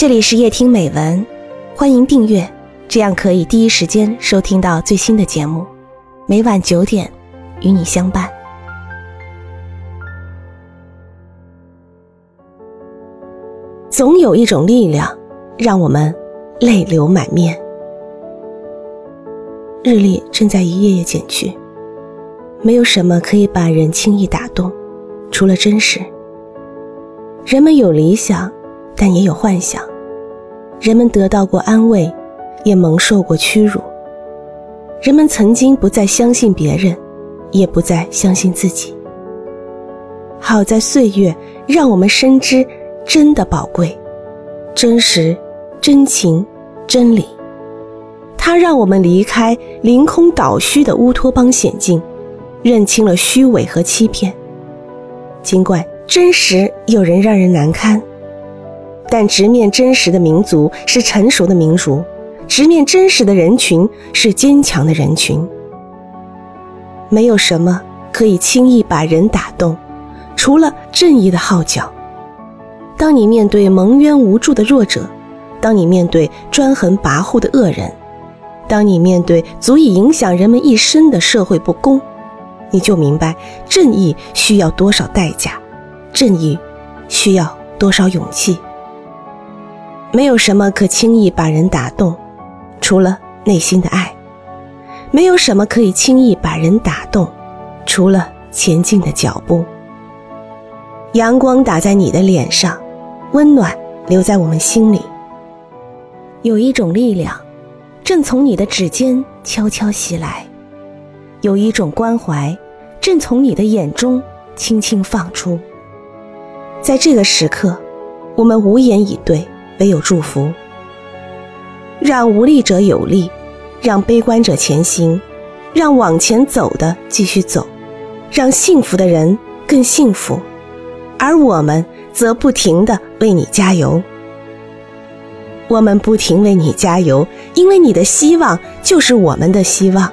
这里是夜听美文，欢迎订阅，这样可以第一时间收听到最新的节目。每晚九点，与你相伴。总有一种力量，让我们泪流满面。日历正在一页页减去，没有什么可以把人轻易打动，除了真实。人们有理想，但也有幻想；人们得到过安慰，也蒙受过屈辱；人们曾经不再相信别人，也不再相信自己。好在岁月让我们深知真的宝贵、真实、真情、真理。它让我们离开凌空倒虚的乌托邦险境，认清了虚伪和欺骗。尽管真实有人让人难堪，但直面真实的民族是成熟的民族，直面真实的人群是坚强的人群。没有什么可以轻易把人打动，除了正义的号角。当你面对蒙冤无助的弱者，当你面对专横跋扈的恶人。当你面对足以影响人们一生的社会不公，你就明白正义需要多少代价，正义需要多少勇气。没有什么可轻易把人打动，除了内心的爱；没有什么可以轻易把人打动，除了前进的脚步。阳光打在你的脸上，温暖留在我们心里。有一种力量。正从你的指尖悄悄袭来，有一种关怀，正从你的眼中轻轻放出。在这个时刻，我们无言以对，唯有祝福。让无力者有力，让悲观者前行，让往前走的继续走，让幸福的人更幸福，而我们则不停的为你加油。我们不停为你加油，因为你的希望就是我们的希望，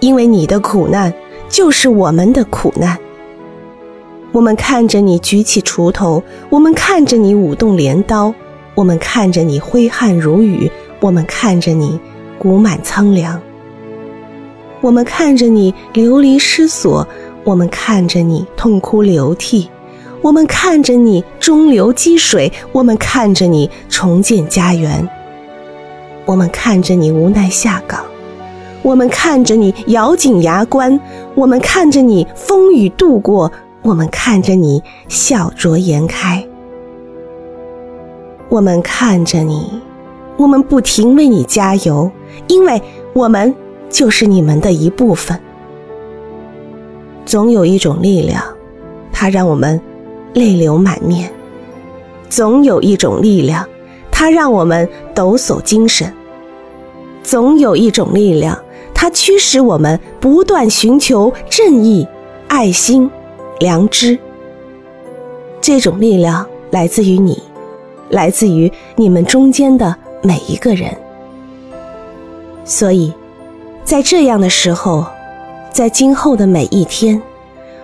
因为你的苦难就是我们的苦难。我们看着你举起锄头，我们看着你舞动镰刀，我们看着你挥汗如雨，我们看着你鼓满苍凉，我们看着你流离失所，我们看着你痛哭流涕。我们看着你中流击水，我们看着你重建家园，我们看着你无奈下岗，我们看着你咬紧牙关，我们看着你风雨度过，我们看着你笑逐颜开，我们看着你，我们不停为你加油，因为我们就是你们的一部分。总有一种力量，它让我们。泪流满面，总有一种力量，它让我们抖擞精神；总有一种力量，它驱使我们不断寻求正义、爱心、良知。这种力量来自于你，来自于你们中间的每一个人。所以，在这样的时候，在今后的每一天。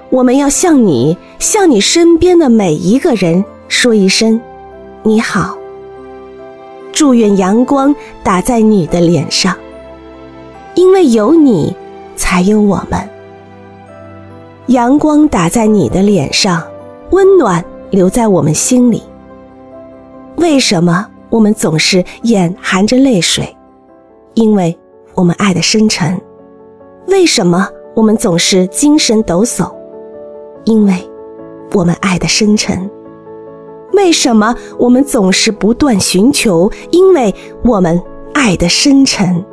我们要向你，向你身边的每一个人说一声“你好”。祝愿阳光打在你的脸上，因为有你，才有我们。阳光打在你的脸上，温暖留在我们心里。为什么我们总是眼含着泪水？因为我们爱的深沉。为什么我们总是精神抖擞？因为，我们爱的深沉。为什么我们总是不断寻求？因为我们爱的深沉。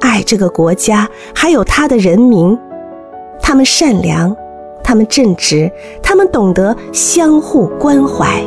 爱这个国家，还有他的人民，他们善良，他们正直，他们懂得相互关怀。